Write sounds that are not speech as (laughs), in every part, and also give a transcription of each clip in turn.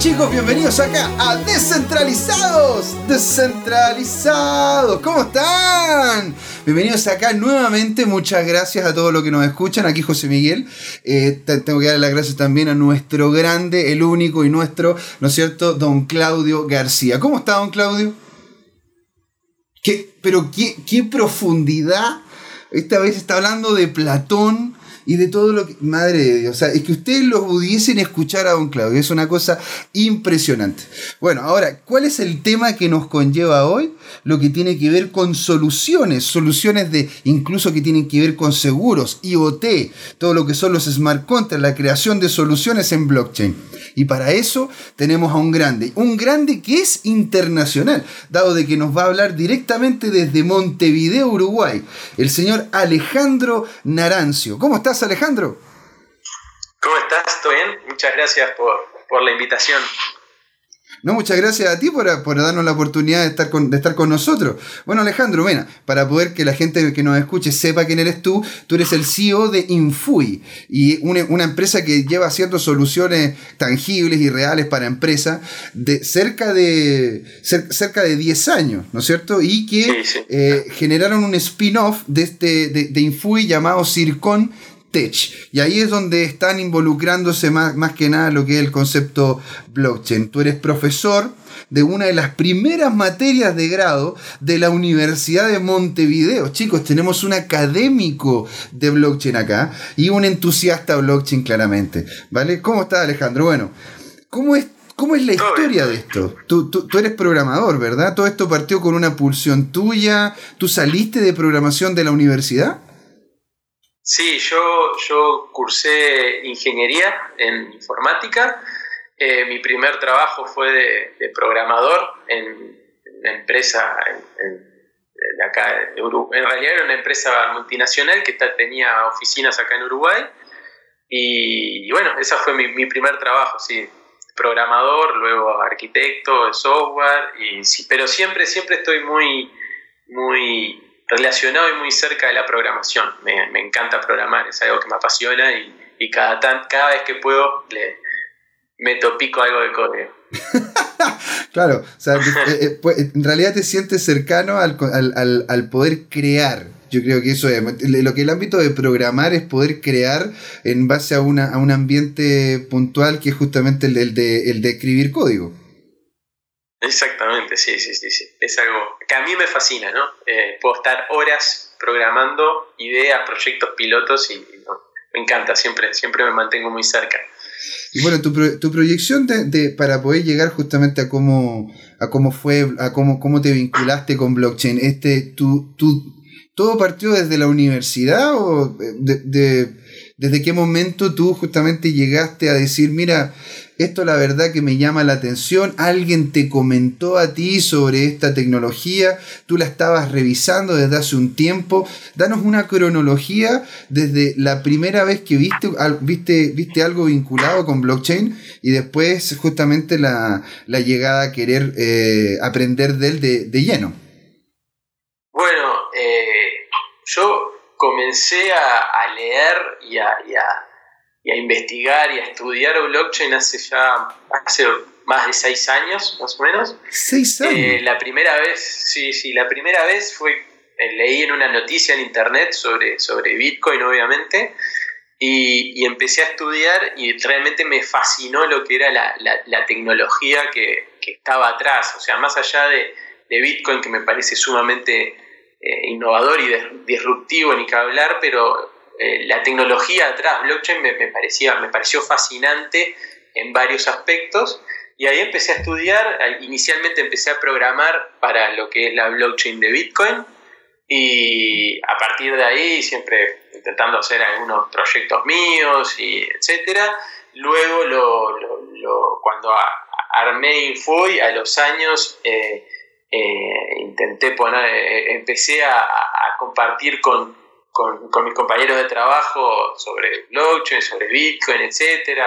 chicos, bienvenidos acá a Descentralizados. Descentralizados, ¿cómo están? Bienvenidos acá nuevamente, muchas gracias a todos los que nos escuchan. Aquí José Miguel. Eh, tengo que darle las gracias también a nuestro grande, el único y nuestro, ¿no es cierto? Don Claudio García. ¿Cómo está, don Claudio? ¿Qué, pero qué, qué profundidad. Esta vez está hablando de Platón y de todo lo que. Madre de Dios, o sea, es que ustedes lo pudiesen escuchar a don Claudio, es una cosa impresionante. Bueno, ahora, ¿cuál es el tema que nos conlleva hoy? Lo que tiene que ver con soluciones, soluciones de incluso que tienen que ver con seguros, IoT, todo lo que son los smart contracts, la creación de soluciones en blockchain. Y para eso tenemos a un grande, un grande que es internacional, dado de que nos va a hablar directamente desde Montevideo, Uruguay, el señor Alejandro Narancio. ¿Cómo estás, Alejandro? ¿Cómo estás? ¿Todo bien? Muchas gracias por, por la invitación. No, muchas gracias a ti por, darnos la oportunidad de estar, con, de estar con nosotros. Bueno, Alejandro, bueno, para poder que la gente que nos escuche sepa quién eres tú, tú eres el CEO de Infui, y una, empresa que lleva haciendo soluciones tangibles y reales para empresas de cerca de, cerca de 10 años, ¿no es cierto? Y que eh, generaron un spin-off de, este, de, de Infui llamado Circon Tech. Y ahí es donde están involucrándose más, más que nada lo que es el concepto blockchain. Tú eres profesor de una de las primeras materias de grado de la Universidad de Montevideo. Chicos, tenemos un académico de blockchain acá y un entusiasta blockchain claramente. ¿Vale? ¿Cómo está Alejandro? Bueno, ¿cómo es, cómo es la historia de esto? Tú, tú, tú eres programador, ¿verdad? Todo esto partió con una pulsión tuya. ¿Tú saliste de programación de la universidad? Sí, yo, yo cursé ingeniería en informática. Eh, mi primer trabajo fue de, programador en, una empresa en, acá En realidad era una empresa multinacional que tenía oficinas acá en Uruguay. Y, bueno, ese fue mi, mi, primer trabajo, sí. Programador, luego arquitecto de software. Y, pero siempre, siempre estoy muy, muy relacionado y muy cerca de la programación. Me, me encanta programar, es algo que me apasiona y, cada, tan, cada vez que puedo le meto pico algo de código. (laughs) claro, o sea, eh, eh, pues, en realidad te sientes cercano al, al, al, poder crear. Yo creo que eso es. Lo que el ámbito de programar es poder crear en base a, una, a un ambiente puntual que es justamente el, de, el de escribir código. Exactamente, sí, sí, sí, sí. Es algo que a mí me fascina, ¿no? Eh, puedo estar horas programando ideas, proyectos pilotos y, me encanta, siempre, siempre me mantengo muy cerca. Y bueno, tu, tu proyección de, para poder llegar justamente a cómo, a cómo fue, a cómo, cómo te vinculaste con blockchain, este, tú, tú, ¿todo partió desde la universidad o de, desde qué momento tú justamente llegaste a decir, mira, esto la verdad que me llama la atención, alguien te comentó a ti sobre esta tecnología, tú la estabas revisando desde hace un tiempo, danos una cronología desde la primera vez que viste, viste, viste algo vinculado con blockchain y después justamente la, llegada a querer eh, aprender de él de, lleno. Bueno, eh, yo comencé a, leer y a investigar y a estudiar blockchain hace ya hace más de seis años, más o menos. ¿Seis años? Eh, la primera vez, sí, sí, la primera vez fue, eh, leí en una noticia en internet sobre, sobre Bitcoin, obviamente, y, empecé a estudiar y realmente me fascinó lo que era la, la, tecnología que, que, estaba atrás, o sea, más allá de, de Bitcoin, que me parece sumamente eh, innovador y disruptivo, ni que hablar, pero eh, la tecnología atrás, blockchain, me, parecía, me pareció fascinante en varios aspectos. Y ahí empecé a estudiar, inicialmente empecé a programar para lo que es la blockchain de Bitcoin y a partir de ahí siempre intentando hacer algunos proyectos míos y etcétera. Luego lo, cuando armé Infui a los años eh, eh, intenté poner, empecé a compartir con, con, mis compañeros de trabajo sobre blockchain, sobre Bitcoin, etcétera,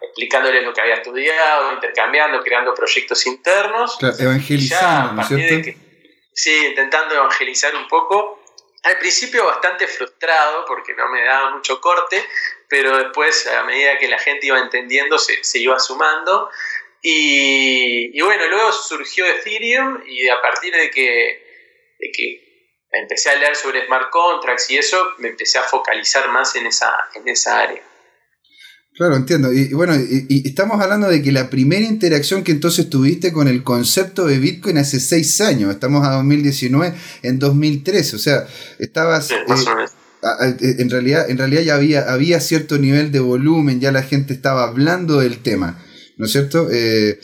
explicándoles lo que había estudiado, intercambiando, creando proyectos internos. evangelizando, sí, intentando evangelizar un poco. Al principio bastante frustrado porque no me daba mucho corte, pero después a medida que la gente iba entendiendo se, se iba sumando Y, bueno, luego surgió Ethereum y a partir de que, que empecé a leer sobre smart contracts y eso, me empecé a focalizar más en esa, en esa área. Claro, entiendo. Y, bueno, y, estamos hablando de que la primera interacción que entonces tuviste con el concepto de Bitcoin hace seis años, estamos a 2019, en 2013, o sea, estabas... Eh, eh, en realidad, en realidad ya había, había cierto nivel de volumen, ya la gente estaba hablando del tema. ¿no es cierto? Eh,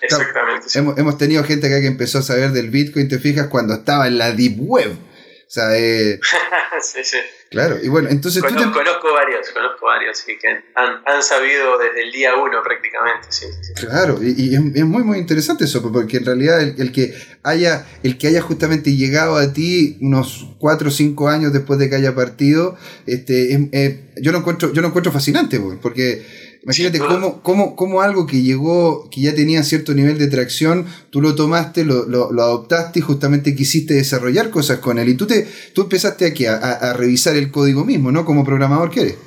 exactamente. Hemos, tenido gente acá que empezó a saber del Bitcoin, te fijas, cuando estaba en la Deep Web. O sea, eh, (laughs) sí, sí. Claro, y bueno, entonces conozco, conozco varios, conozco varios que han, han, sabido desde el día uno prácticamente, sí. Claro, y, es, muy muy interesante eso, porque en realidad el, que haya, el que haya justamente llegado a ti unos 4 o 5 años después de que haya partido, este, yo lo encuentro, yo lo encuentro fascinante, porque Imagínate cómo, cómo, cómo, algo que llegó, que ya tenía cierto nivel de tracción, tú lo tomaste, lo, lo, adoptaste y justamente quisiste desarrollar cosas con él. Y tú, te, tú empezaste aquí a, a, revisar el código mismo, ¿no? Como programador que eres.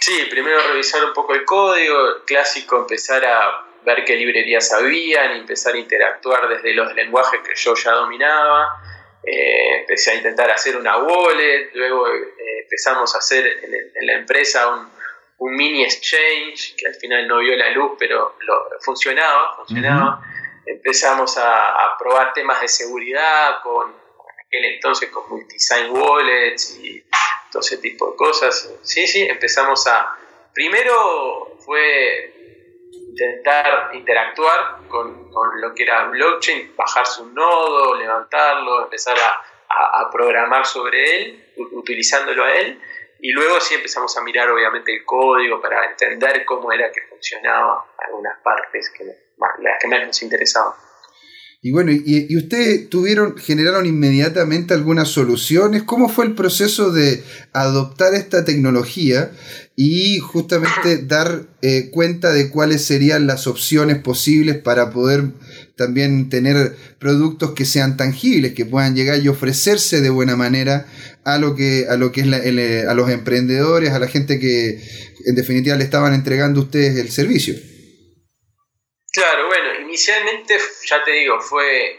Sí, primero revisar un poco el código, clásico, empezar a ver qué librerías habían, empezar a interactuar desde los lenguajes que yo ya dominaba. Eh, empecé a intentar hacer una wallet, luego eh, empezamos a hacer en, en la empresa un un mini exchange que al final no vio la luz, pero lo, funcionaba, funcionaba. Empezamos a, probar temas de seguridad con aquel entonces con multisign wallets y todo ese tipo de cosas. Sí, sí, empezamos a... Primero fue intentar interactuar con, lo que era blockchain, bajarse un nodo, levantarlo, empezar a, a programar sobre él, utilizándolo a él. Y luego sí empezamos a mirar obviamente el código para entender cómo era que funcionaba algunas partes que las que más nos interesaban. Y bueno, y, ustedes tuvieron, generaron inmediatamente algunas soluciones. ¿Cómo fue el proceso de adoptar esta tecnología y justamente (laughs) dar eh, cuenta de cuáles serían las opciones posibles para poder también tener productos que sean tangibles, que puedan llegar y ofrecerse de buena manera a lo que, a lo que es eh, a los emprendedores, a la gente que en definitiva le estaban entregando ustedes el servicio. Claro, bueno, inicialmente, ya te digo, fue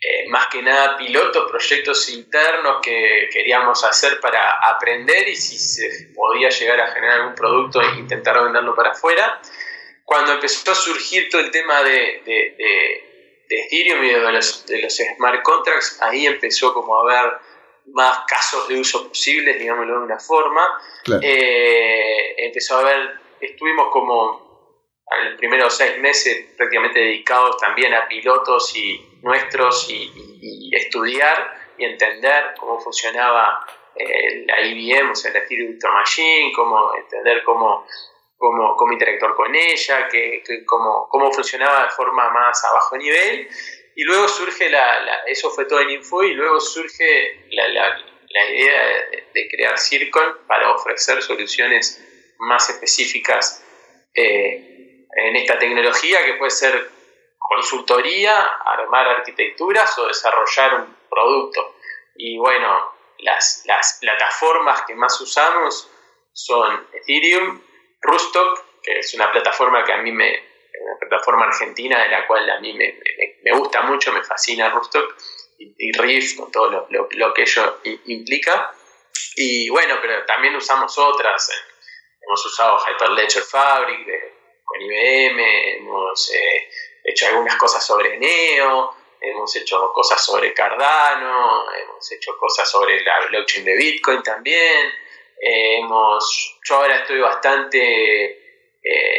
eh, más que nada pilotos, proyectos internos que queríamos hacer para aprender y si se podía llegar a generar algún producto e intentar venderlo para afuera. Cuando empezó a surgir todo el tema de, de, de, Ethereum y de los, de los smart contracts, ahí empezó como a haber más casos de uso posibles, digámoslo de una forma. Eh, empezó a haber, estuvimos como en los primeros seis meses prácticamente dedicados también a pilotos y nuestros y, estudiar y entender cómo funcionaba eh, la IBM, o sea, la Ethereum Virtual Machine, cómo entender cómo, cómo, cómo interactuar con ella, que, cómo, cómo funcionaba de forma más a bajo nivel y luego surge la, eso fue todo en Info, y luego surge la, idea de, crear Circon para ofrecer soluciones más específicas eh, en esta tecnología, que puede ser consultoría, armar arquitecturas o desarrollar un producto. Y bueno, las, las plataformas que más usamos son Ethereum, Rustock, que es una plataforma que a mí me, una plataforma argentina de la cual a mí me, gusta mucho, me fascina Rustock y, Riff con todo lo, que ello implica. Y bueno, pero también usamos otras. hemos usado Hyperledger Fabric con IBM, hemos eh, hecho algunas cosas sobre Neo, hemos hecho cosas sobre Cardano, hemos hecho cosas sobre la blockchain de Bitcoin también. Eh, hemos, yo ahora estoy bastante eh,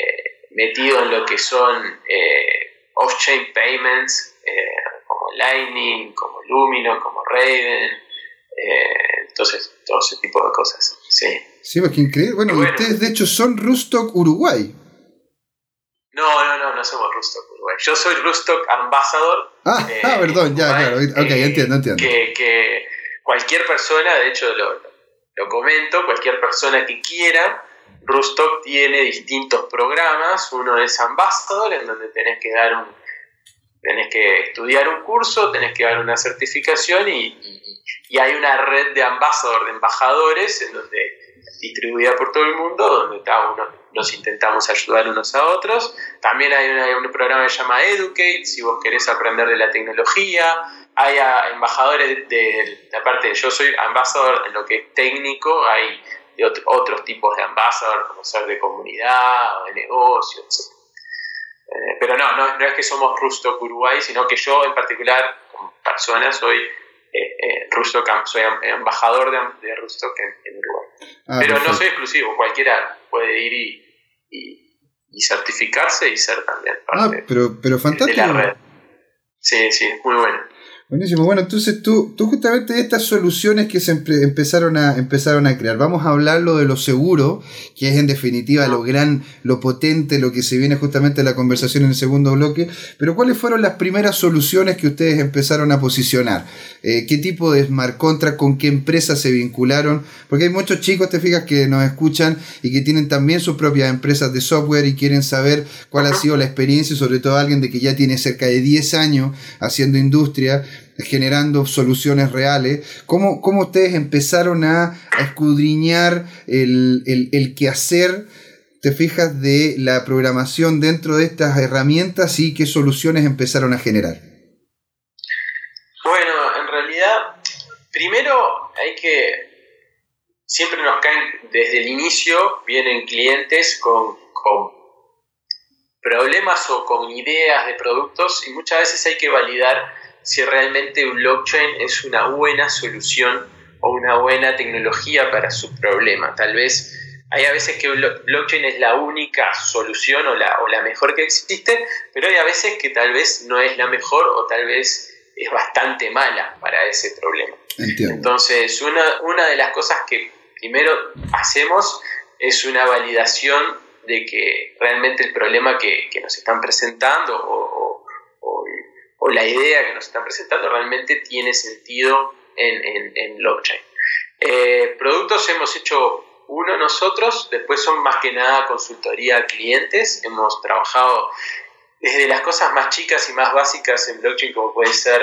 metido en lo que son eh, off-chain payments, eh, como Lightning, como Lumino, como Raven, eh, entonces todo ese tipo de cosas. Sí, sí pues que increíble. Bueno, ustedes de hecho son Rustock Uruguay. No, no, no, no somos Rustock Uruguay. Yo soy Rustock Ambassador. Ah, (laughs) ah perdón, ya, claro. Ok, entiendo, entiendo. Que, que, cualquier persona, de hecho lo, lo comento, cualquier persona que quiera Rustock tiene distintos programas, uno es Ambassador, en donde tenés que dar un tenés que estudiar un curso, tenés que dar una certificación y, hay una red de ambassador, de embajadores, en donde distribuida por todo el mundo, donde uno nos intentamos ayudar unos a otros. También hay, un programa que se llama Educate, si vos querés aprender de la tecnología. Hay embajadores de, la parte de yo soy embajador en lo que es técnico, hay otros tipos de embajador, como ser de comunidad o de negocio, etc. Eh, pero no, no, es que somos Rusto Uruguay, sino que yo en particular, como persona, soy eh, eh soy embajador de, de en, Uruguay. Ah, pero no soy exclusivo, cualquiera puede ir y, y, certificarse y ser también ah, parte pero, pero fantástico. de la red. Sí, sí, muy bueno. Buenísimo. Bueno, entonces tú, tú justamente estas soluciones que se empezaron a, empezaron a crear, vamos a hablar lo de lo seguro, que es en definitiva lo gran, lo potente, lo que se viene justamente en la conversación en el segundo bloque, pero ¿cuáles fueron las primeras soluciones que ustedes empezaron a posicionar? Eh, ¿Qué tipo de smart contract, con qué empresas se vincularon? Porque hay muchos chicos, te fijas, que nos escuchan y que tienen también sus propias empresas de software y quieren saber cuál ha sido la experiencia, sobre todo alguien de que ya tiene cerca de 10 años haciendo industria generando soluciones reales. ¿Cómo, cómo ustedes empezaron a, escudriñar el, el, el quehacer, te fijas, de la programación dentro de estas herramientas y qué soluciones empezaron a generar? Bueno, en realidad, primero hay que... Siempre nos caen, desde el inicio, vienen clientes con, con problemas o con ideas de productos y muchas veces hay que validar si realmente blockchain es una buena solución o una buena tecnología para su problema. Tal vez hay a veces que blockchain es la única solución o la, o la mejor que existe, pero hay a veces que tal vez no es la mejor o tal vez es bastante mala para ese problema. Entonces, una, una de las cosas que primero hacemos es una validación de que realmente el problema que, nos están presentando o, o la idea que nos están presentando realmente tiene sentido en, en, blockchain. Eh, productos hemos hecho uno nosotros, después son más que nada consultoría a clientes, hemos trabajado desde las cosas más chicas y más básicas en blockchain como puede ser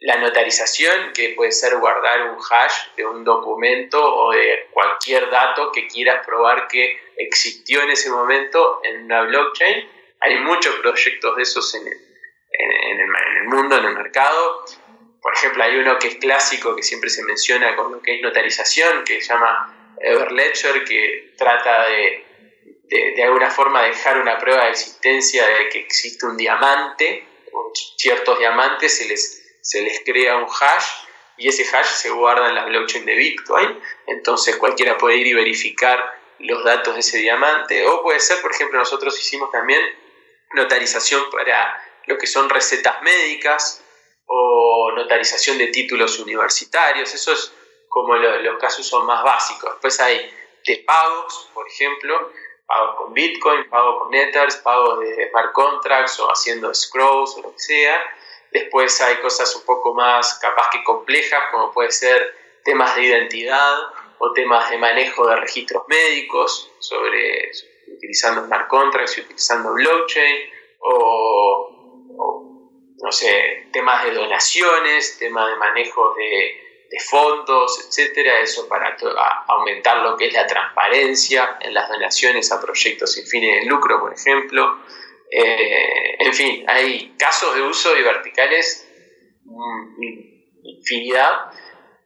la notarización, que puede ser guardar un hash de un documento o de cualquier dato que quieras probar que existió en ese momento en una blockchain. Hay muchos proyectos de esos en, el, en, el, mundo, en el mercado. Por ejemplo, hay uno que es clásico, que siempre se menciona con lo que es notarización, que se llama Everledger, que trata de, de, alguna forma dejar una prueba de existencia de que existe un diamante, ciertos diamantes se les, se les crea un hash y ese hash se guarda en la blockchain de Bitcoin, entonces cualquiera puede ir y verificar los datos de ese diamante, o puede ser, por ejemplo, nosotros hicimos también notarización para lo que son recetas médicas o notarización de títulos universitarios. Eso es como los casos son más básicos. Después hay de pagos, por ejemplo, pagos con Bitcoin, pagos con Ethers, pagos de smart contracts o haciendo scrolls o lo que sea. Después hay cosas un poco más capaz que complejas, como puede ser temas de identidad o temas de manejo de registros médicos sobre utilizando smart contracts y utilizando blockchain o no sé, temas de donaciones, temas de manejo de, fondos, etcétera, eso para aumentar lo que es la transparencia en las donaciones a proyectos sin fines de lucro, por ejemplo. Eh, en fin, hay casos de uso de verticales mm, infinidad.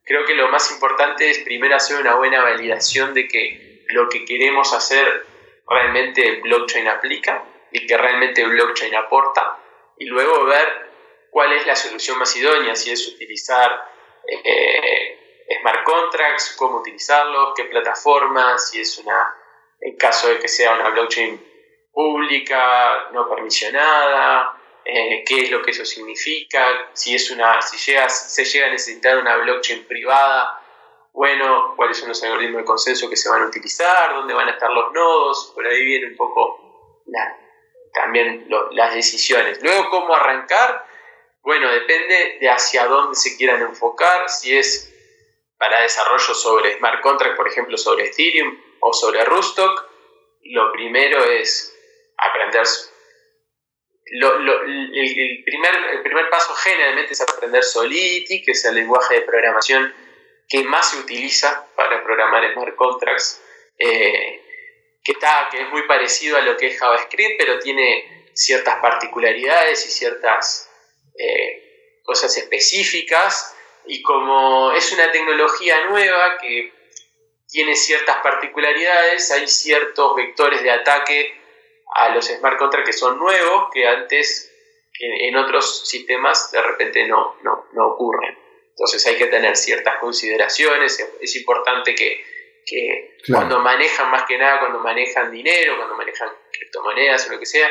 Creo que lo más importante es primero hacer una buena validación de que lo que queremos hacer realmente blockchain aplica y que realmente blockchain aporta y luego ver cuál es la solución más idónea, si es utilizar eh, smart contracts, cómo utilizarlos, qué plataforma, si es una, en caso de que sea una blockchain pública, no permisionada, eh, qué es lo que eso significa, si es una, si llega, se llega a necesitar una blockchain privada, bueno, cuáles son los algoritmos de consenso que se van a utilizar, dónde van a estar los nodos, por ahí viene un poco también las decisiones. Luego, cómo arrancar, bueno, depende de hacia dónde se quieran enfocar, si es para desarrollo sobre smart contract, por ejemplo, sobre Ethereum o sobre Rustock, lo primero es aprender el, primer, el primer paso generalmente es aprender Solidity, que es el lenguaje de programación que más se utiliza para programar smart contracts, eh, que, está, que es muy parecido a lo que es JavaScript, pero tiene ciertas particularidades y ciertas eh, cosas específicas. Y como es una tecnología nueva que tiene ciertas particularidades, hay ciertos vectores de ataque a los smart contracts que son nuevos, que antes en, otros sistemas de repente no, no, no, ocurren. Entonces hay que tener ciertas consideraciones, es, importante que, que cuando manejan más que nada, cuando manejan dinero, cuando manejan criptomonedas o lo que sea,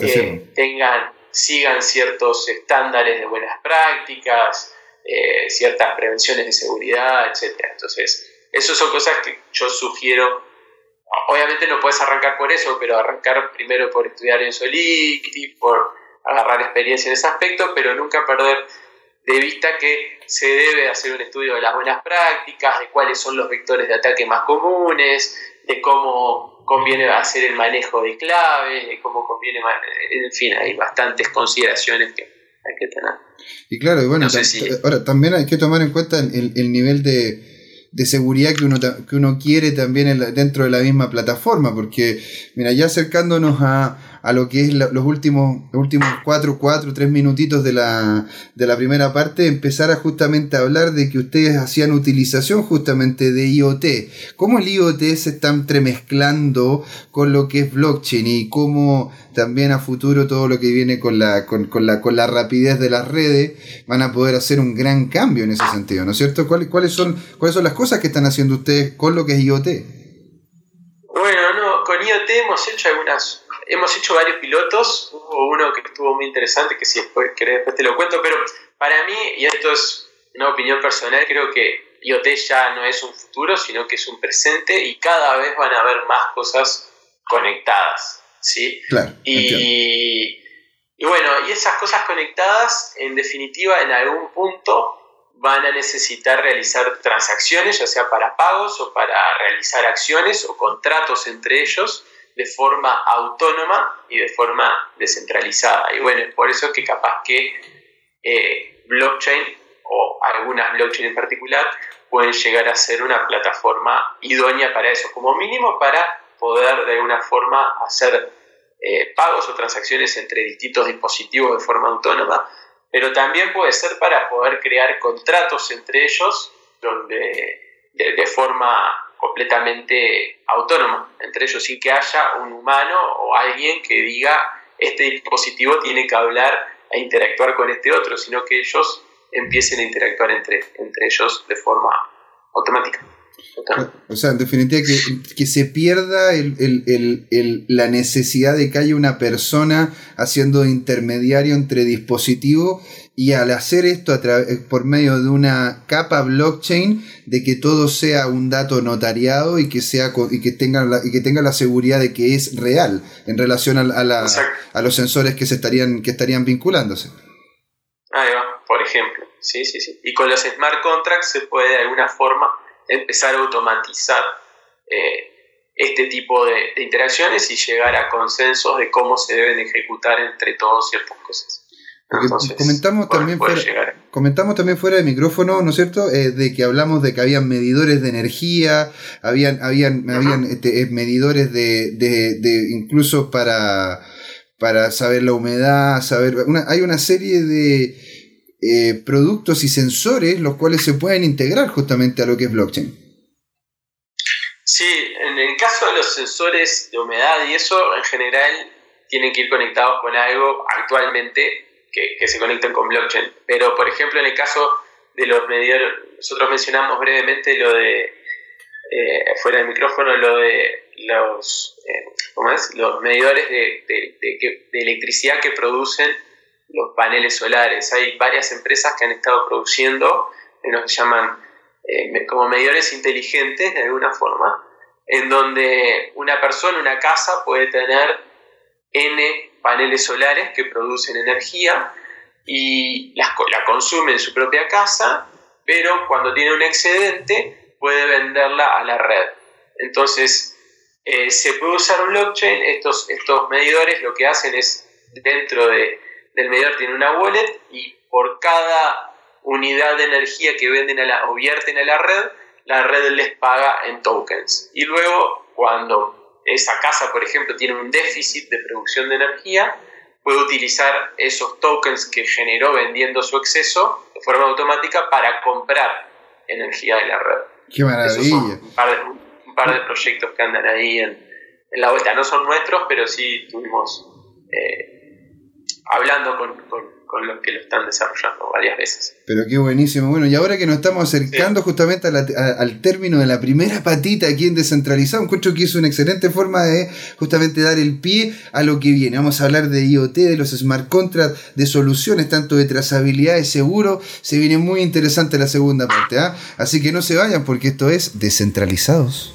eh, tengan, sigan ciertos estándares de buenas prácticas, eh, ciertas prevenciones de seguridad, etc. Entonces, esas son cosas que yo sugiero. Obviamente no puedes arrancar por eso, pero arrancar primero por estudiar en Solidity, por agarrar experiencia en ese aspecto, pero nunca perder de vista que se debe hacer un estudio de las buenas prácticas, de cuáles son los vectores de ataque más comunes, de cómo conviene hacer el manejo de claves, de cómo conviene, en fin, hay bastantes consideraciones que hay que tener. Y claro, bueno, ahora también hay que tomar en cuenta el nivel de de seguridad que uno, que uno quiere también dentro de la misma plataforma, porque, mira, ya acercándonos a, a lo que es los últimos, los últimos cuatro, cuatro, tres minutitos de la, de la primera parte, empezar a justamente hablar de que ustedes hacían utilización justamente de IoT. ¿Cómo el IoT se está entremezclando con lo que es blockchain y cómo también a futuro todo lo que viene con la, con, la, con la rapidez de las redes van a poder hacer un gran cambio en ese sentido, ¿no es cierto? ¿Cuáles, cuáles, son, ¿Cuáles son las cosas que están haciendo ustedes con lo que es IoT? Bueno, no, con IoT hemos hecho algunas hemos hecho varios pilotos, hubo uno que estuvo muy interesante, que si después querés después te lo cuento, pero para mí, y esto es una opinión personal, creo que IoT ya no es un futuro, sino que es un presente y cada vez van a haber más cosas conectadas, ¿sí? Claro, y, y bueno, y esas cosas conectadas, en definitiva, en algún punto van a necesitar realizar transacciones, ya sea para pagos o para realizar acciones o contratos entre ellos, de forma autónoma y de forma descentralizada. Y bueno, es por eso que capaz que eh, blockchain o algunas blockchain en particular pueden llegar a ser una plataforma idónea para eso, como mínimo para poder de alguna forma hacer eh, pagos o transacciones entre distintos dispositivos de forma autónoma, pero también puede ser para poder crear contratos entre ellos donde de forma completamente autónoma entre ellos sin que haya un humano o alguien que diga este dispositivo tiene que hablar e interactuar con este otro, sino que ellos empiecen a interactuar entre, entre ellos de forma automática. O sea, en definitiva, que, que se pierda el, el, el, la necesidad de que haya una persona haciendo intermediario entre dispositivos y al hacer esto a eh, por medio de una capa blockchain, de que todo sea un dato notariado y que, sea, y que, tenga, la, y que tenga la seguridad de que es real en relación a, a, a los sensores que, se estarían, que estarían vinculándose. Ahí va, por ejemplo. Sí, sí, sí. Y con los smart contracts se puede de alguna forma empezar a automatizar eh, este tipo de, de interacciones y llegar a consensos de cómo se deben ejecutar entre todos ciertas cosas comentamos, también fuera, comentamos también fuera de micrófono, ¿no es cierto?, eh, de que hablamos de que habían medidores de energía, habían, habían, habían este, eh, medidores de, de, incluso para, para saber la humedad, saber. hay una serie de eh, productos y sensores los cuales se pueden integrar justamente a lo que es blockchain. Sí, en el caso de los sensores de humedad y eso, en general, tienen que ir conectados con algo actualmente que, se conectan con blockchain. Pero, por ejemplo, en el caso de los medidores, nosotros mencionamos brevemente lo de, eh, fuera del micrófono, lo de los, eh, los medidores de, electricidad que producen los paneles solares. Hay varias empresas que han estado produciendo, que nos llaman eh, como medidores inteligentes de alguna forma, en donde una persona, una casa puede tener N paneles solares que producen energía y la, la consume en su propia casa, pero cuando tiene un excedente puede venderla a la red. Entonces, eh, se puede usar un blockchain, estos, estos medidores lo que hacen es dentro de, del medidor tiene una wallet y por cada unidad de energía que venden a la, o vierten a la red, la red les paga en tokens. Y luego, cuando esa casa, por ejemplo, tiene un déficit de producción de energía, puede utilizar esos tokens que generó vendiendo su exceso de forma automática para comprar energía de la red. ¡Qué maravilla! Un par, de, proyectos que andan ahí en, la vuelta. No son nuestros, pero sí estuvimos eh, hablando con con los que lo están desarrollando varias veces. Pero qué buenísimo. Bueno, y ahora que nos estamos acercando justamente al término de la primera patita aquí en Descentralizado, encuentro que es una excelente forma de justamente dar el pie a lo que viene. Vamos a hablar de IoT, de los smart contracts, de soluciones, tanto de trazabilidad, de seguro. Se viene muy interesante la segunda parte. ¿ah? Así que no se vayan porque esto es Descentralizados.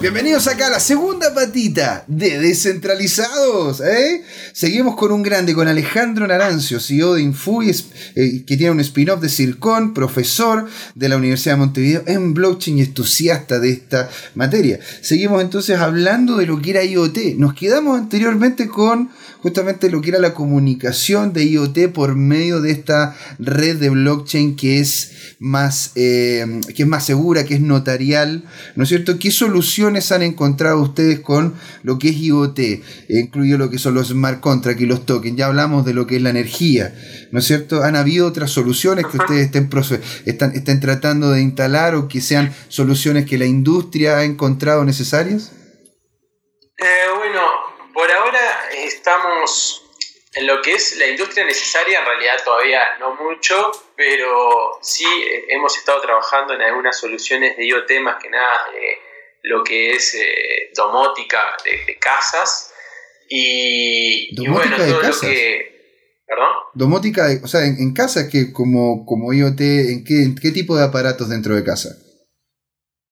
Bienvenidos acá a la segunda patita de Descentralizados. ¿eh? Seguimos con un grande, con Alejandro Narancio, CEO de Infui, eh, que tiene un spin-off de Circon, profesor de la Universidad de Montevideo en blockchain y entusiasta de esta materia. Seguimos entonces hablando de lo que era IoT. Nos quedamos anteriormente con justamente lo que era la comunicación de IoT por medio de esta red de blockchain que es más, eh, que es más segura, que es notarial, ¿no es cierto? ¿Qué han encontrado ustedes con lo que es IoT? incluido lo que son los smart contracts y los tokens. Ya hablamos de lo que es la energía, ¿no es cierto? ¿Han habido otras soluciones que ustedes estén, están, estén tratando de instalar o que sean soluciones que la industria ha encontrado necesarias? Eh, bueno, por ahora estamos en lo que es la industria necesaria, en realidad todavía no mucho, pero sí eh, hemos estado trabajando en algunas soluciones de IoT, más que nada lo que es eh, domótica de, casas. Y, bueno, todo lo que. ¿Perdón? Domótica, o sea, en, casa, que como, como IoT, ¿en qué, tipo de aparatos dentro de casa?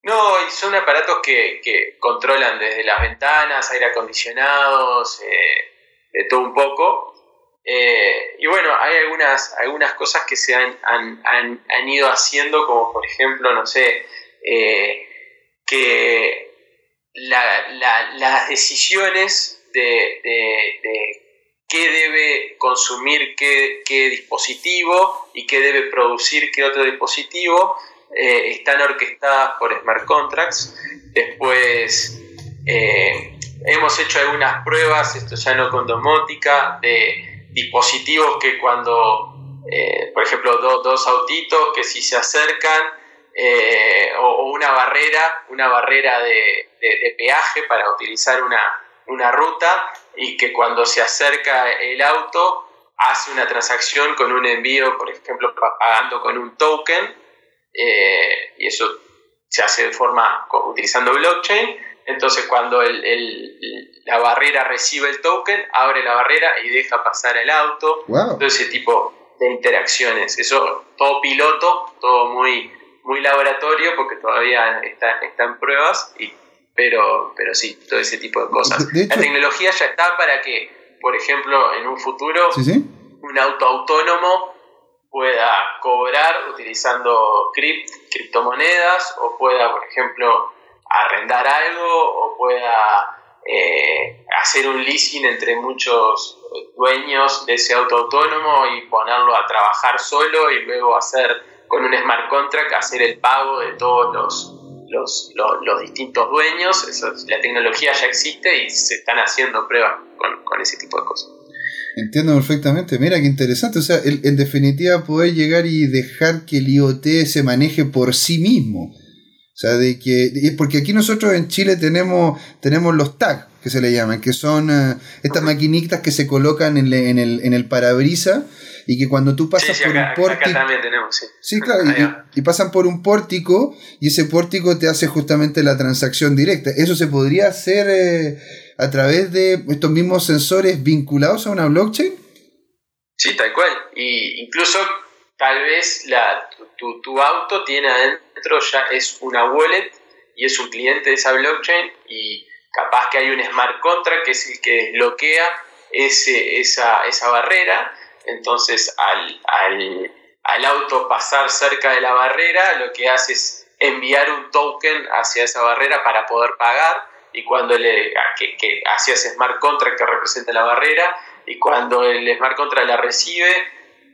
No, son aparatos que, controlan desde las ventanas, aire acondicionados, eh, de todo un poco. Eh, y bueno, hay algunas, algunas cosas que se han, han, ido haciendo, como por ejemplo, no sé, eh, que las decisiones de, qué debe consumir qué, dispositivo y qué debe producir qué otro dispositivo eh, están orquestadas por smart contracts. Después hemos hecho algunas pruebas, esto ya no con domótica, de dispositivos que cuando, eh, por ejemplo, dos autitos que si se acercan, eh, o, una barrera, una barrera de, peaje para utilizar una, ruta y que cuando se acerca el auto hace una transacción con un envío, por ejemplo, pagando con un token, eh, y eso se hace de forma utilizando blockchain. Entonces, cuando el, la barrera recibe el token, abre la barrera y deja pasar el auto. Todo ese tipo de interacciones. Eso todo piloto, todo muy, muy laboratorio porque todavía está, está en pruebas, y, pero, pero sí, todo ese tipo de cosas. la tecnología ya está para que, por ejemplo, en un futuro, un auto autónomo pueda cobrar utilizando criptomonedas o pueda, por ejemplo, arrendar algo o pueda eh, hacer un leasing entre muchos dueños de ese auto autónomo y ponerlo a trabajar solo y luego hacer con un smart contract hacer el pago de todos los, los, distintos dueños. la tecnología ya existe y se están haciendo pruebas con, ese tipo de cosas. Entiendo perfectamente. Mira qué interesante. O sea, en definitiva poder llegar y dejar que el IoT se maneje por sí mismo O sea, de que. Porque aquí nosotros en Chile tenemos, tenemos los tags, que se le llaman, que son eh, estas maquinitas que se colocan en, en el, en el parabrisa y que cuando tú pasas por un pórtico. también tenemos, sí. Sí, claro, y, pasan por un pórtico y ese pórtico te hace justamente la transacción directa. ¿Eso se podría hacer eh, a través de estos mismos sensores vinculados a una blockchain? Sí, tal cual. Y incluso tal vez tu, tu auto tiene adentro ya es una wallet y es un cliente de esa blockchain y capaz que hay un smart contract que es el que bloquea ese, esa, esa barrera. Entonces al, al, al auto pasar cerca de la barrera lo que hace es enviar un token hacia esa barrera para poder pagar y cuando le que, que hacia ese smart contract que representa la barrera y cuando el smart contract la recibe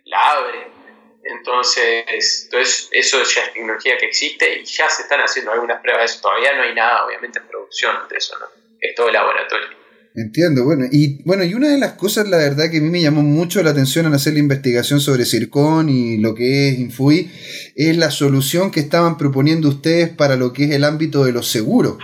la abre entonces, entonces, eso ya es tecnología que existe y ya se están haciendo algunas pruebas de eso. Todavía no hay nada, obviamente, en producción de eso, ¿no? Es todo laboratorio. Entiendo, bueno, y bueno, y una de las cosas, la verdad, que a mí me llamó mucho la atención al hacer la investigación sobre Circon y lo que es Infui, es la solución que estaban proponiendo ustedes para lo que es el ámbito de los seguros.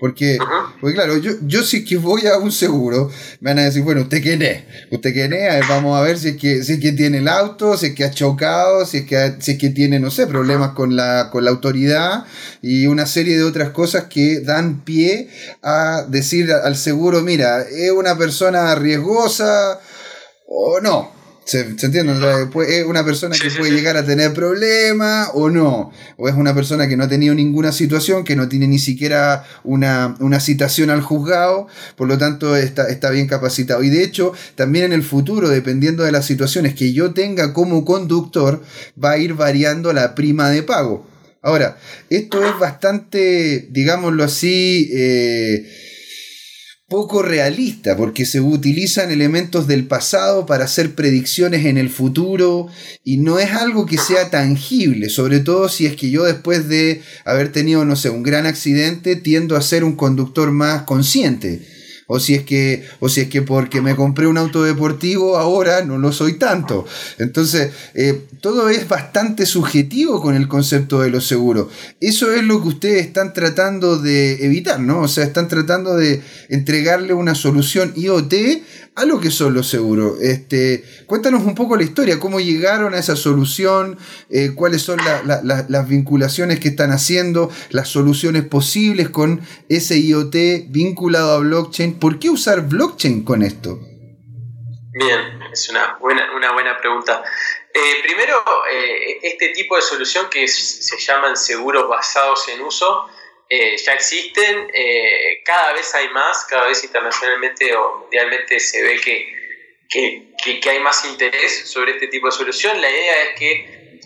Porque, porque claro, yo, yo si que voy a un seguro, me van a decir, bueno, ¿usted quién es? ¿Usted quién es? vamos a ver si es, que, si es que tiene el auto, si es que ha chocado, si es que, si es que tiene, no sé, problemas con la, con la autoridad y una serie de otras cosas que dan pie a decir al seguro, mira, es una persona riesgosa o no. ¿Se, entiende? ¿Es una persona que puede llegar a tener problemas o no? ¿O es una persona que no ha tenido ninguna situación, que no tiene ni siquiera una, citación al juzgado, por lo tanto está, está bien capacitado? Y de hecho, también en el futuro, dependiendo de las situaciones que yo tenga como conductor, va a ir variando la prima de pago. Ahora, esto es bastante, digámoslo así, eh, poco realista porque se utilizan elementos del pasado para hacer predicciones en el futuro y no es algo que sea tangible, sobre todo si es que yo después de haber tenido, no sé, un gran accidente tiendo a ser un conductor más consciente o si es que, o si es que porque me compré un auto deportivo ahora no lo soy tanto. Entonces, eh, todo es bastante subjetivo con el concepto de lo seguro. Eso es lo que ustedes están tratando de evitar, ¿no? O sea, están tratando de entregarle una solución IoT a lo que son los seguros. Este, cuéntanos un poco la historia, cómo llegaron a esa solución, eh, cuáles son las vinculaciones que están haciendo, las soluciones posibles con ese IoT vinculado a blockchain. ¿Por qué usar blockchain con esto? Bien, es una buena, una buena pregunta. Eh, primero, eh, este tipo de solución que se llaman seguros basados en uso, eh, ya existen, cada vez hay más, cada vez internacionalmente o mundialmente se ve que, que, hay más interés sobre este tipo de solución. La idea es que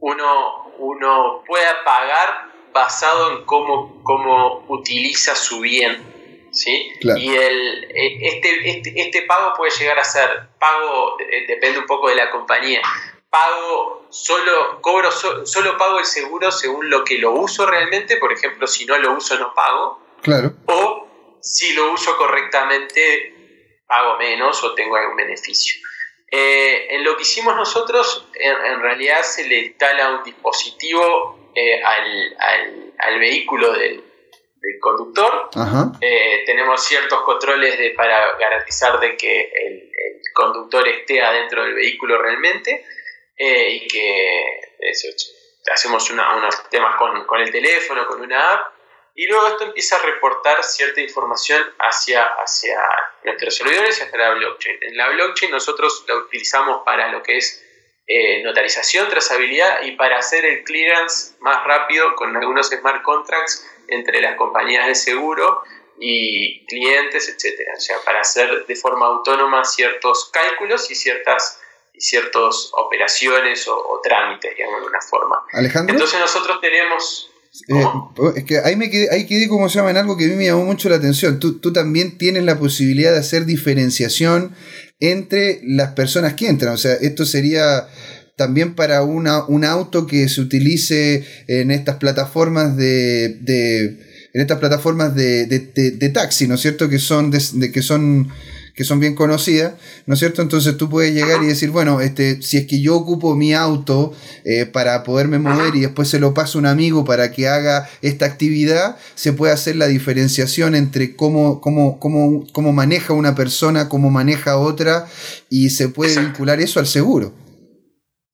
uno, uno pueda pagar basado en cómo, cómo utiliza su bien. ¿Sí? Y el, eh, este, este, este, pago puede llegar a ser pago, depende un poco de la compañía, pago solo, cobro solo pago el seguro según lo que lo uso realmente, por ejemplo, si no lo uso no pago. Claro. O si lo uso correctamente, pago menos o tengo algún beneficio. Eh, en lo que hicimos nosotros, en, realidad se le instala un dispositivo eh, al, vehículo del, conductor. Eh, tenemos ciertos controles de, para garantizar de que el, el, conductor esté adentro del vehículo realmente. Eh, y que hacemos unos temas con, el teléfono, con una app, y luego esto empieza a reportar cierta información hacia, hacia nuestros servidores y hacia la blockchain. En la blockchain nosotros la utilizamos para lo que es eh, notarización, trazabilidad y para hacer el clearance más rápido con algunos smart contracts entre las compañías de seguro y clientes, etcétera. O sea, para hacer de forma autónoma ciertos cálculos y ciertas ciertas operaciones o, trámites, digamos, de alguna forma. Alejandro. Entonces nosotros tenemos... Eh, oh, es que ahí me quedé, ahí quedé como se llama en algo que a mí me llamó mucho la atención. Tú, tú también tienes la posibilidad de hacer diferenciación entre las personas que entran. O sea, esto sería también para una, un auto que se utilice en estas plataformas de, de en estas plataformas de, de, taxi, ¿no es cierto? Que son, de, que son que son bien conocidas, ¿no es cierto? Entonces tú puedes llegar y decir, bueno, este, si es que yo ocupo mi auto eh, para poderme mover y después se lo paso a un amigo para que haga esta actividad, se puede hacer la diferenciación entre cómo, cómo, cómo, cómo maneja una persona, cómo maneja otra, y se puede vincular eso al seguro.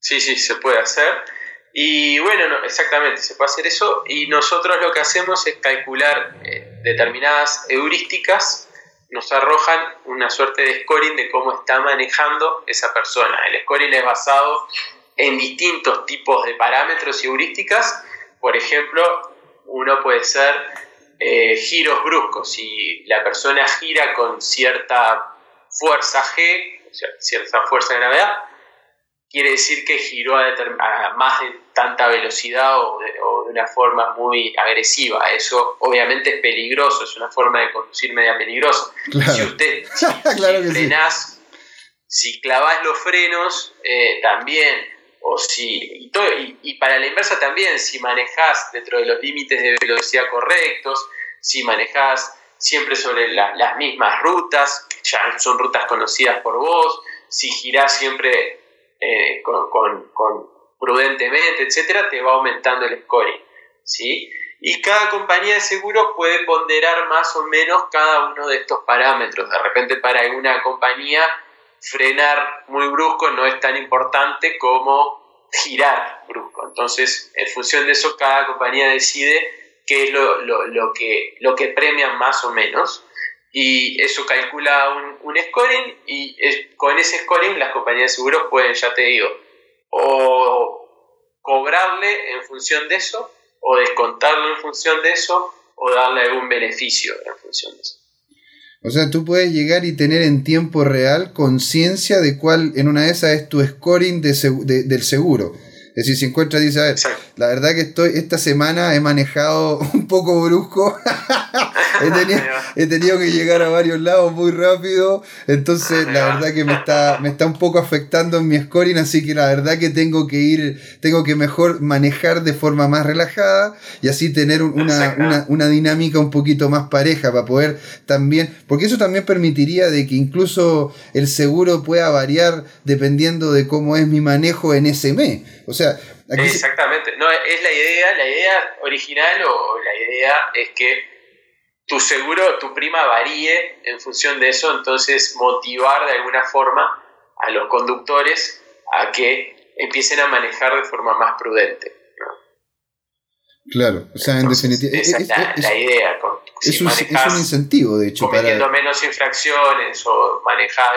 Sí, sí, se puede hacer. Y bueno, no, exactamente, se puede hacer eso. Y nosotros lo que hacemos es calcular eh, determinadas heurísticas, nos arrojan una suerte de scoring de cómo está manejando esa persona. El scoring es basado en distintos tipos de parámetros y heurísticas. Por ejemplo, uno puede ser eh, giros bruscos. Si la persona gira con cierta fuerza G, cierta fuerza de gravedad, quiere decir que giró a, más de tanta velocidad o de, una forma muy agresiva. Eso obviamente es peligroso, es una forma de conducir media peligrosa. Si usted (laughs) si, si clavás los frenos, eh, también, o si, y, para la inversa también, si manejás dentro de los límites de velocidad correctos, si manejás siempre sobre las mismas rutas, que ya son rutas conocidas por vos, si girás siempre eh, con, prudentemente, etcétera, te va aumentando el scoring. ¿sí? Y cada compañía de seguros puede ponderar más o menos cada uno de estos parámetros. De repente, para alguna compañía, frenar muy brusco no es tan importante como girar brusco. Entonces, en función de eso, cada compañía decide qué es lo, lo, que, lo que premian más o menos y eso calcula un, scoring y con ese scoring las compañías de seguros pueden, ya te digo, o cobrarle en función de eso, o descontarlo en función de eso, o darle algún beneficio en función de eso. O sea, tú puedes llegar y tener en tiempo real conciencia de cuál en una de esas es tu scoring del seguro. Es decir, si encuentra, dice, a ver, la verdad que estoy, esta semana he manejado (laughs) un poco brusco, (laughs) (laughs) he, tenido, que llegar a varios lados muy rápido, entonces la verdad que me está, me está un poco afectando en mi scoring, así que la verdad que tengo que ir, tengo que mejor manejar de forma más relajada y así tener una, una, una dinámica un poquito más pareja para poder también, porque eso también permitiría de que incluso el seguro pueda variar dependiendo de cómo es mi manejo en ese mes. O sea, Exactamente. No, es la idea, la idea original o la idea es que tu seguro, tu prima varíe en función de eso, entonces motivar de alguna forma a los conductores a que empiecen a manejar de forma más prudente. Claro, o sea, en definitiva. Esa es, la, idea. es, un, incentivo, de hecho. Cometiendo menos infracciones o manejar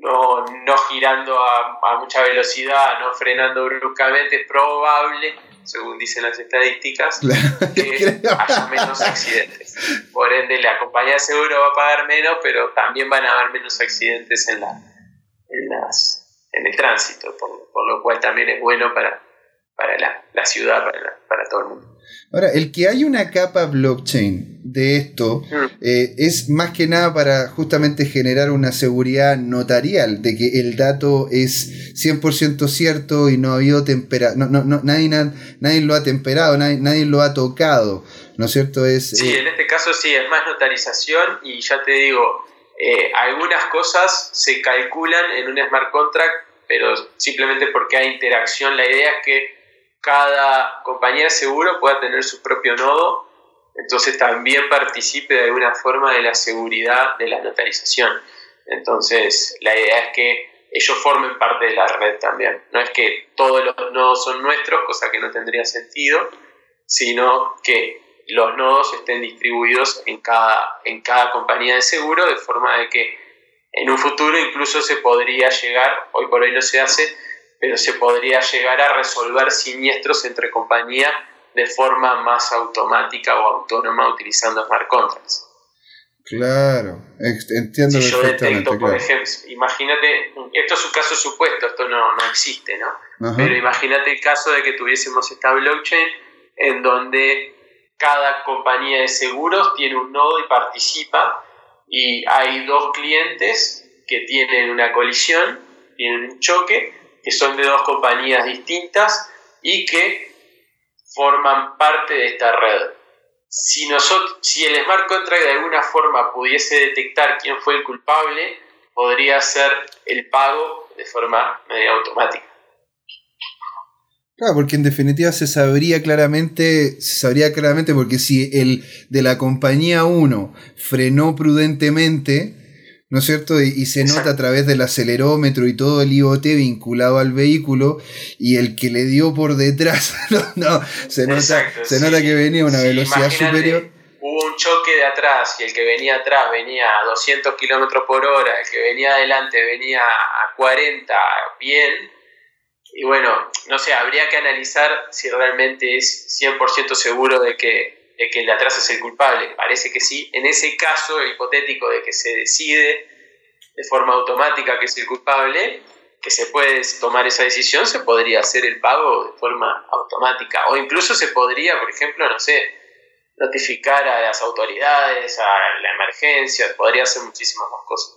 no, no girando a, mucha velocidad, no frenando bruscamente, es probable, según dicen las estadísticas, (laughs) que haya menos accidentes. Por ende, la compañía de seguro va a pagar menos, pero también van a haber menos accidentes en, la, en, las, en el tránsito, por, lo cual también es bueno para, para la, ciudad, para, para todo el mundo. Ahora, el que hay una capa blockchain de esto eh, es más que nada para justamente generar una seguridad notarial de que el dato es 100% cierto y no ha habido tempera no, no, no, nadie, nadie lo ha temperado, nadie, nadie lo ha tocado, ¿no es cierto? Es, sí, eh, en este caso sí, es más notarización y ya te digo, eh, algunas cosas se calculan en un smart contract, pero simplemente porque hay interacción, la idea es que cada compañía de seguro pueda tener su propio nodo, entonces también participe de alguna forma de la seguridad de la notarización. Entonces, la idea es que ellos formen parte de la red también. No es que todos los nodos son nuestros, cosa que no tendría sentido, sino que los nodos estén distribuidos en cada, en cada compañía de seguro, de forma de que en un futuro incluso se podría llegar, hoy por hoy no se hace, pero se podría llegar a resolver siniestros entre compañías de forma más automática o autónoma utilizando smart contracts. Claro, entiendo si yo detecto, por ejemplo, imagínate, esto es un caso supuesto, esto no, no existe, ¿no? Pero imagínate el caso de que tuviésemos esta blockchain en donde cada compañía de seguros tiene un nodo y participa y hay dos clientes que tienen una colisión, tienen un choque que son de dos compañías distintas y que forman parte de esta red. si, nosotros, si el smart contract de alguna forma pudiese detectar quién fue el culpable, podría hacer el pago de forma medio automática. Claro, porque en definitiva se sabría claramente, se sabría claramente porque si el de la compañía 1 frenó prudentemente, ¿no es cierto? Y, se nota a través del acelerómetro y todo el IoT vinculado al vehículo, y el que le dio por detrás, (laughs) no, se nota, se nota que venía a una velocidad superior. Hubo un choque de atrás y el que venía atrás venía a 200 kilómetros por hora, el que venía adelante venía a 40, bien y bueno, no sé, habría que analizar si realmente es 100% seguro de que, de que el de atrás es el culpable. Parece que sí. En ese caso hipotético de que se decide de forma automática que es el culpable, que se puede tomar esa decisión, se podría hacer el pago de forma automática. O incluso se podría, por ejemplo, no sé, notificar a las autoridades, a la emergencia, podría hacer muchísimas más cosas.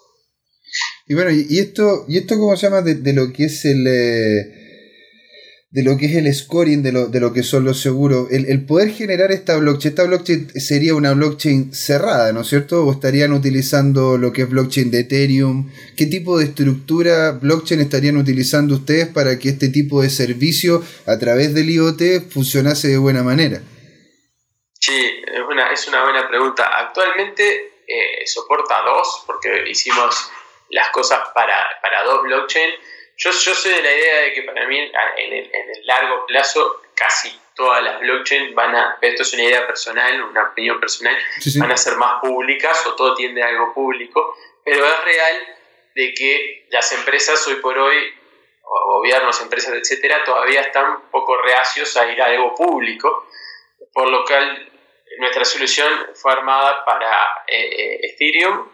Y bueno, y esto, y esto ¿cómo se llama? De, lo que es el... Eh, de lo que es el scoring de lo, de lo que son los seguros. El, poder generar esta blockchain, esta blockchain sería una blockchain cerrada, ¿no es cierto? ¿O estarían utilizando lo que es blockchain de Ethereum? ¿Qué tipo de estructura blockchain estarían utilizando ustedes para que este tipo de servicio a través del IoT funcionase de buena manera? Sí, es una, es una buena pregunta. Actualmente eh, soporta dos, porque hicimos las cosas para, para dos blockchains yo, yo soy de la idea de que para mí en el, en el largo plazo casi todas las blockchains van a, esto es una idea personal, una opinión personal, van a ser más públicas o todo tiende a algo público, pero es real de que las empresas hoy por hoy, o gobiernos, empresas, etcétera, todavía están un poco reacios a ir a algo público, por lo cual nuestra solución fue armada para eh, eh, Ethereum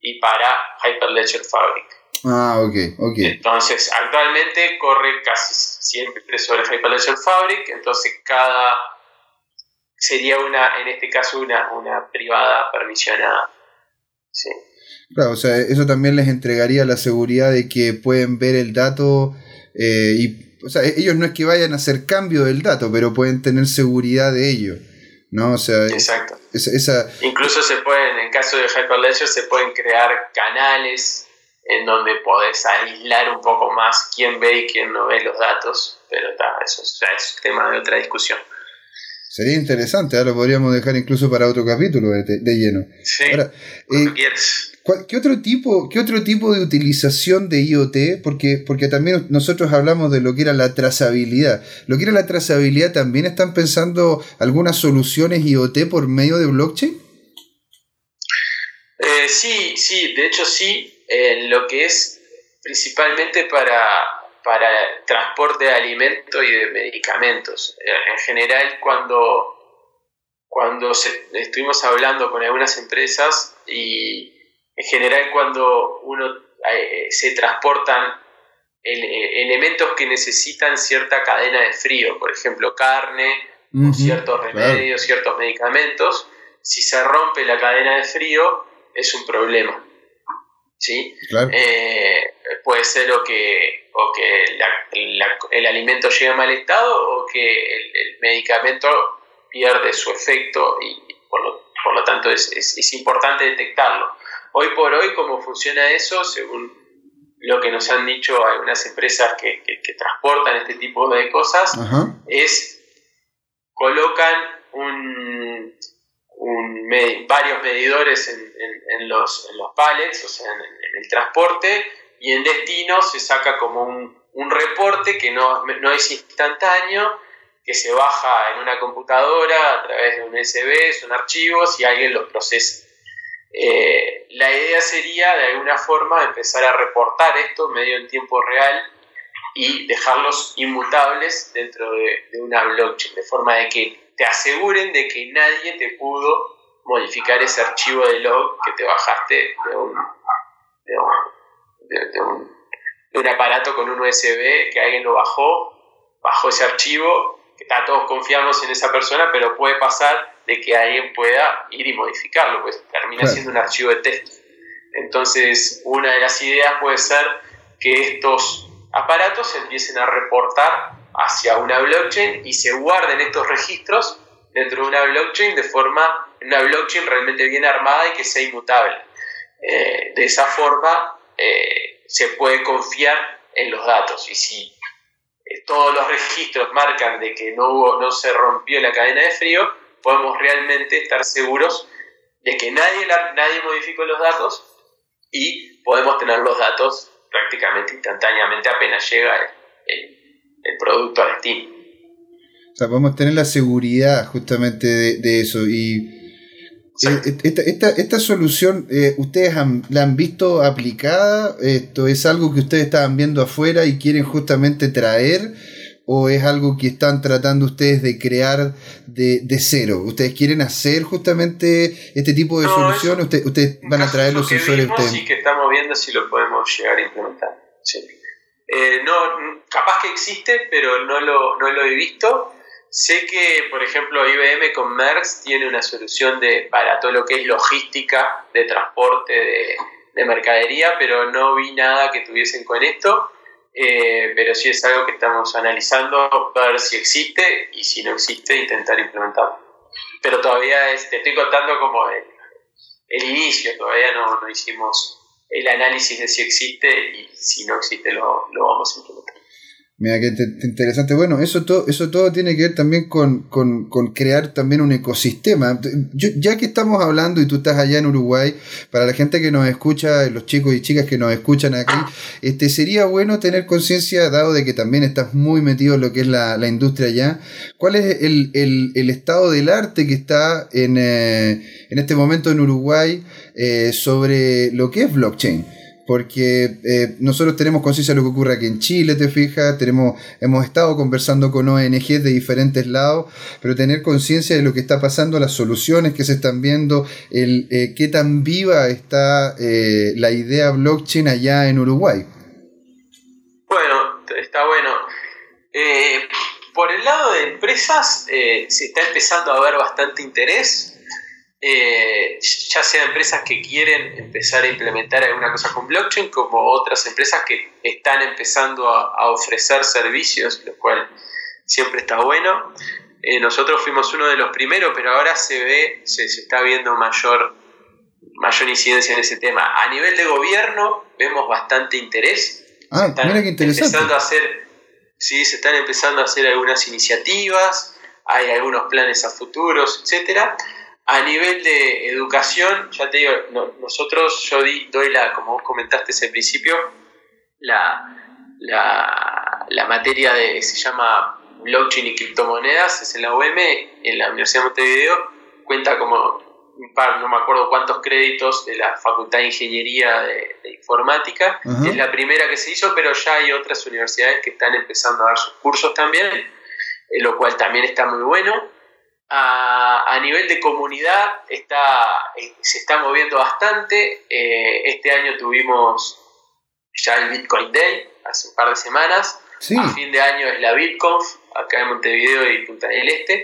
y para Hyperledger Fabric. Ah, ok, ok. Entonces, actualmente corre casi siempre sobre Hyperledger Fabric, entonces cada sería una, en este caso, una, una privada permisionada. Sí. Claro, o sea, eso también les entregaría la seguridad de que pueden ver el dato eh, y, o sea, ellos no es que vayan a hacer cambio del dato, pero pueden tener seguridad de ello. ¿no? O sea, Exacto. Esa, Incluso se pueden, en caso de Hyperledger, se pueden crear canales en donde podés aislar un poco más quién ve y quién no ve los datos, pero está, eso es, tema de otra discusión. Sería interesante, ahora lo podríamos dejar incluso para otro capítulo de, lleno. Sí, Ahora, eh, ¿qué, otro tipo, ¿Qué otro tipo de utilización de IoT? Porque, porque también nosotros hablamos de lo que era la trazabilidad. Lo que era la trazabilidad, ¿también están pensando algunas soluciones IoT por medio de blockchain? Eh, sí, sí, de hecho sí, en lo que es principalmente para, para transporte de alimentos y de medicamentos. En general, cuando, cuando estuvimos hablando con algunas empresas y en general cuando uno eh, se transportan eh, elementos que necesitan cierta cadena de frío, por ejemplo carne, ciertos remedios, ciertos medicamentos, si se rompe la cadena de frío es un problema. ¿Sí? Eh, puede ser o que, o que el alimento llegue a mal estado o que el, medicamento pierde su efecto y por lo, por lo tanto es, es, importante detectarlo. Hoy por hoy, ¿cómo funciona eso? Según lo que nos han dicho algunas empresas que, que, transportan este tipo de cosas, es colocan un, varios medidores en, los, en los pallets, o sea, en, el transporte, y en destino se saca como un, reporte que no, es instantáneo, que se baja en una computadora a través de un USB, son archivos y alguien los procesa. Eh, la idea sería de alguna forma empezar a reportar esto medio en tiempo real y dejarlos inmutables dentro de, de una blockchain, de forma de que te aseguren de que nadie te pudo modificar ese archivo de log que te bajaste de un, de un, aparato con un USB que alguien lo bajó, bajó ese archivo, que está, todos confiamos en esa persona, pero puede pasar de que alguien pueda ir y modificarlo, pues termina siendo un archivo de test. Entonces, una de las ideas puede ser que estos aparatos empiecen a reportar hacia una blockchain y se guarden estos registros dentro de una blockchain de forma, una blockchain realmente bien armada y que sea inmutable. Eh, de esa forma eh, se puede confiar en los datos y si eh, todos los registros marcan de que no, hubo, no se rompió la cadena de frío, podemos realmente estar seguros de que nadie, nadie modificó los datos y podemos tener los datos prácticamente instantáneamente apenas llega el, producto al destino. O sea, podemos tener la seguridad justamente de, eso. Y eh, esta, esta, solución, eh, ¿ustedes la han visto aplicada? ¿Esto es algo que ustedes estaban viendo afuera y quieren justamente traer? ¿O es algo que están tratando ustedes de crear de, cero? ¿Ustedes quieren hacer justamente este tipo de solución? ¿Ustedes, van a traer los sensores? Ustedes? Sí, que estamos viendo si lo podemos llegar a implementar. Eh, no, capaz que existe, pero no lo, no lo he visto. Sé que, por ejemplo, IBM con MERS tiene una solución de, para todo lo que es logística de transporte de, de mercadería, pero no vi nada que tuviesen con esto. Eh, pero sí es algo que estamos analizando, ver si existe y si no existe, intentar implementarlo. Pero todavía te estoy contando como el, el inicio, todavía no, no, hicimos el análisis de si existe y si no existe lo, lo vamos a implementar. Mira, qué interesante. Bueno, eso todo, eso todo tiene que ver también con, crear también un ecosistema. ya que estamos hablando y tú estás allá en Uruguay, para la gente que nos escucha, los chicos y chicas que nos escuchan aquí, este sería bueno tener conciencia, dado de que también estás muy metido en lo que es la, industria allá. ¿Cuál es el, estado del arte que está en, eh, en este momento en Uruguay eh, sobre lo que es blockchain? Porque eh, nosotros tenemos conciencia de lo que ocurre aquí en Chile, te fijas, hemos estado conversando con ONGs de diferentes lados, pero tener conciencia de lo que está pasando, las soluciones que se están viendo, eh, qué tan viva está eh, la idea blockchain allá en Uruguay. Bueno, está bueno. por el lado de empresas, se está empezando a ver bastante interés eh, ya sea empresas que quieren empezar a implementar alguna cosa con blockchain, como otras empresas que están empezando a, ofrecer servicios, lo cual siempre está bueno. Eh, nosotros fuimos uno de los primeros, pero ahora se ve, se, está viendo mayor, mayor incidencia en ese tema. A nivel de gobierno vemos bastante interés. Ah, mira qué interesante. Empezando a hacer, sí, se están empezando a hacer algunas iniciativas, hay algunos planes a futuros, etcétera a nivel de educación, ya te digo, nosotros, yo doy la, como vos comentaste ese principio, la, la, materia de, se llama blockchain y criptomonedas, es en la UM, en la Universidad de Montevideo, cuenta como un par, no me acuerdo cuántos créditos de la Facultad de Ingeniería de, Informática, es la primera que se hizo, pero ya hay otras universidades que están empezando a dar sus cursos también, eh, lo cual también está muy bueno a, nivel de comunidad está, eh, se está moviendo bastante. Eh, este año tuvimos ya el Bitcoin Day, hace un par de semanas. A fin de año es la BitConf, acá en Montevideo y Punta del Este,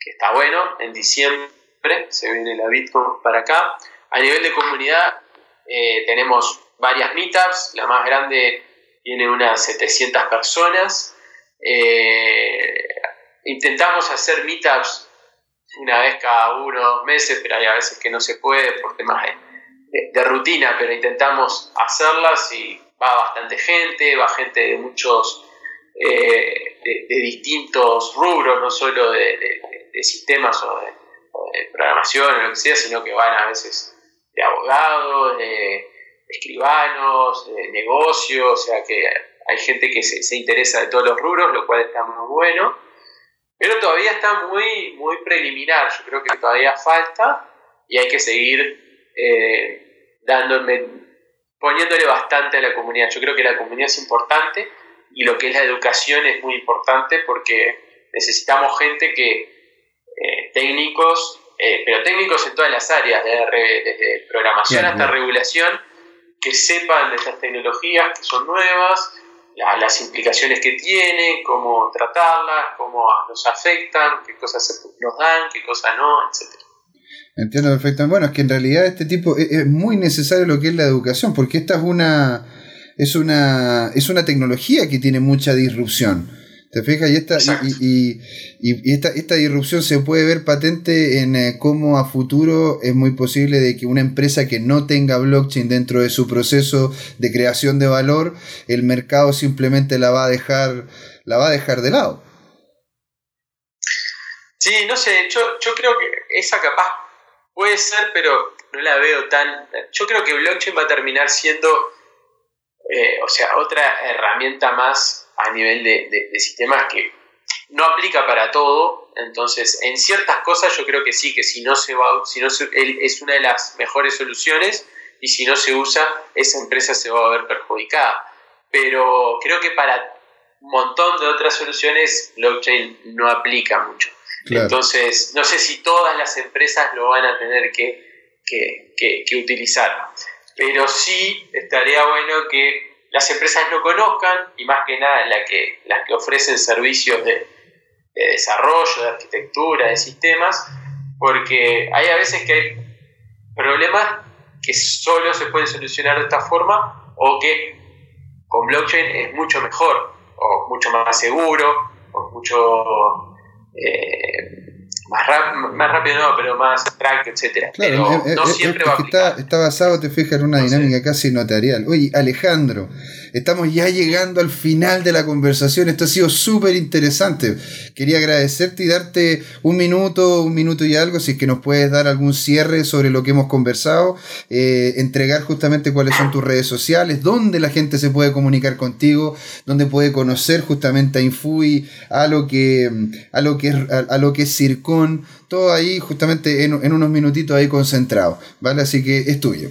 que está bueno. En diciembre se viene la BitConf para acá. A nivel de comunidad eh, tenemos varias meetups, la más grande tiene unas 700 personas. Intentamos hacer meetups una vez cada uno dos meses, pero hay a veces que no se puede por temas de, rutina, pero intentamos hacerlas y va bastante gente, va gente de muchos, eh, de, distintos rubros, no solo de, sistemas o de, programación o lo que sea, sino que van a veces de abogados, de escribanos, de negocios, o sea que hay gente que se, se interesa de todos los rubros, lo cual está muy bueno. Pero todavía está muy, muy preliminar, yo creo que todavía falta y hay que seguir eh, dándole, poniéndole bastante a la comunidad. Yo creo que la comunidad es importante y lo que es la educación es muy importante porque necesitamos gente que, eh, técnicos, eh, pero técnicos en todas las áreas, desde programación hasta regulación, que sepan de estas tecnologías que son nuevas, las implicaciones que tiene, cómo tratarlas, cómo nos afectan, qué cosas nos dan, qué cosas no, etc. Entiendo perfectamente. Bueno, es que en realidad este tipo es, muy necesario lo que es la educación, porque esta es una es una es una tecnología que tiene mucha disrupción. ¿Te fijas? Y esta, y, y, esta, esta, disrupción se puede ver patente en eh, cómo a futuro es muy posible de que una empresa que no tenga blockchain dentro de su proceso de creación de valor, el mercado simplemente la va a dejar, la va a dejar de lado. Sí, no sé, yo, yo creo que esa capaz puede ser, pero no la veo tan... Yo creo que blockchain va a terminar siendo, eh, o sea, otra herramienta más a nivel de, sistemas que no aplica para todo, entonces en ciertas cosas yo creo que sí, que si no se va, si no es una de las mejores soluciones y si no se usa, esa empresa se va a ver perjudicada. Pero creo que para un montón de otras soluciones blockchain no aplica mucho. Entonces, no sé si todas las empresas lo van a tener que, que utilizar, pero sí estaría bueno que las empresas no conozcan y más que nada la que, las que ofrecen servicios de, desarrollo, de arquitectura, de sistemas, porque hay a veces que hay problemas que solo se pueden solucionar de esta forma o que con blockchain es mucho mejor o mucho más seguro o mucho eh, más, rápido no, pero más track, etcétera. pero no siempre va a está, está, basado, te fijas, en una dinámica casi notarial. Oye, Alejandro, Estamos ya llegando al final de la conversación. Esto ha sido súper interesante. Quería agradecerte y darte un minuto, un minuto y algo, si es que nos puedes dar algún cierre sobre lo que hemos conversado, eh, entregar justamente cuáles son tus redes sociales, dónde la gente se puede comunicar contigo, dónde puede conocer justamente a Infui, a lo que, a lo que, a, lo que es Circon, todo ahí justamente en, en unos minutitos ahí concentrado, ¿vale? Así que es tuyo.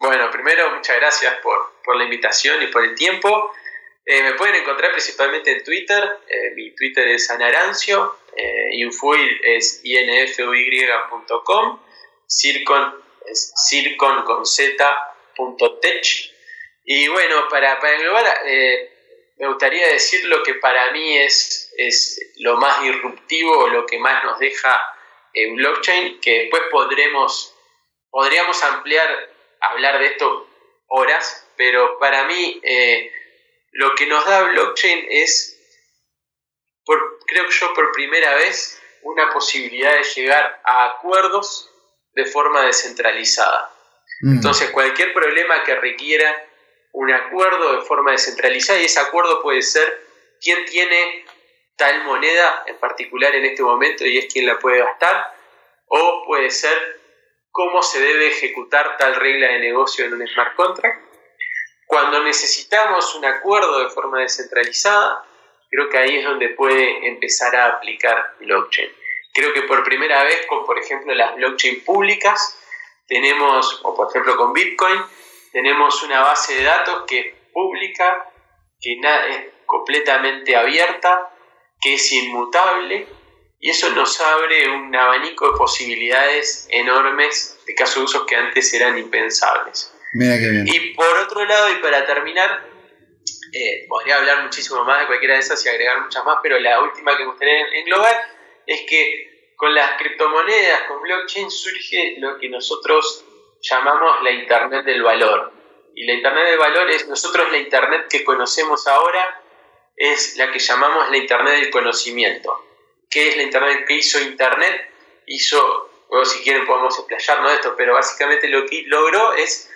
Bueno, primero muchas gracias por, por la invitación y por el tiempo. Eh, me pueden encontrar principalmente en Twitter. Eh, mi Twitter es anarancio. Eh, Infuil es infuy.com. Circon es circon con Y bueno, para, para englobar, me gustaría decir lo que para mí es, es lo más disruptivo, lo que más nos deja en blockchain, que después podremos, podríamos ampliar, hablar de esto horas, pero para mí eh, lo que nos da blockchain es, por, creo yo por primera vez, una posibilidad de llegar a acuerdos de forma descentralizada. Mm. Entonces, cualquier problema que requiera un acuerdo de forma descentralizada, y ese acuerdo puede ser quién tiene tal moneda en particular en este momento y es quien la puede gastar, o puede ser cómo se debe ejecutar tal regla de negocio en un smart contract, cuando necesitamos un acuerdo de forma descentralizada, creo que ahí es donde puede empezar a aplicar blockchain. Creo que por primera vez con, por ejemplo, las blockchain públicas, tenemos, o por ejemplo con Bitcoin, tenemos una base de datos que es pública, que es completamente abierta, que es inmutable, y eso nos abre un abanico de posibilidades enormes de casos de usos que antes eran impensables. Y por otro lado, y para terminar, eh, podría hablar muchísimo más de cualquiera de esas y agregar muchas más, pero la última que me gustaría englobar es que con las criptomonedas, con blockchain, surge lo que nosotros llamamos la Internet del valor. Y la Internet del valor es, nosotros la Internet que conocemos ahora es la que llamamos la Internet del conocimiento. ¿Qué es la Internet que hizo Internet? Hizo, luego si quieren podemos explayarnos de esto, pero básicamente lo que logró es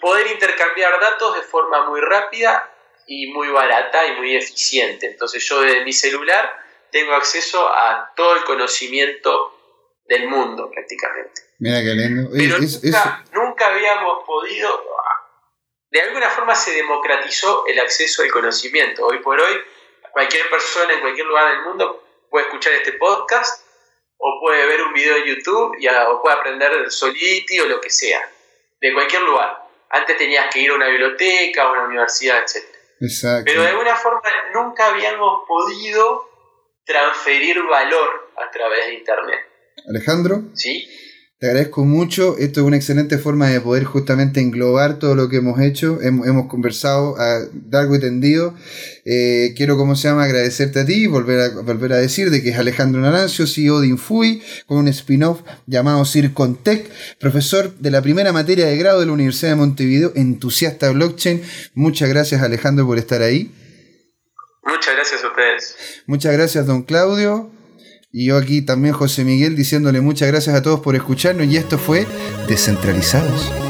poder intercambiar datos de forma muy rápida y muy barata y muy eficiente. Entonces yo desde mi celular tengo acceso a todo el conocimiento del mundo prácticamente. Mira qué lindo. Pero nunca, nunca habíamos podido, de alguna forma se democratizó el acceso al conocimiento. Hoy por hoy cualquier persona en cualquier lugar del mundo puede escuchar este podcast o puede ver un video en YouTube y, o puede aprender Solidity o lo que sea de cualquier lugar. Antes tenías que ir a una biblioteca, a una universidad, etc. Exacto. Pero de alguna forma nunca habíamos podido transferir valor a través de Internet. Alejandro. Sí. Te agradezco mucho. Esto es una excelente forma de poder justamente englobar todo lo que hemos hecho. Hemos, conversado a largo y tendido. Eh, quiero, como se llama, agradecerte a ti y volver a, volver a decir de que es Alejandro Narancio, CEO de Infui, con un spin-off llamado Circontec, profesor de la primera materia de grado de la Universidad de Montevideo, entusiasta blockchain. Muchas gracias, Alejandro, por estar ahí. Muchas gracias a ustedes. Muchas gracias, don Claudio. Y yo aquí también, José Miguel, diciéndole muchas gracias a todos por escucharnos. Y esto fue Descentralizados.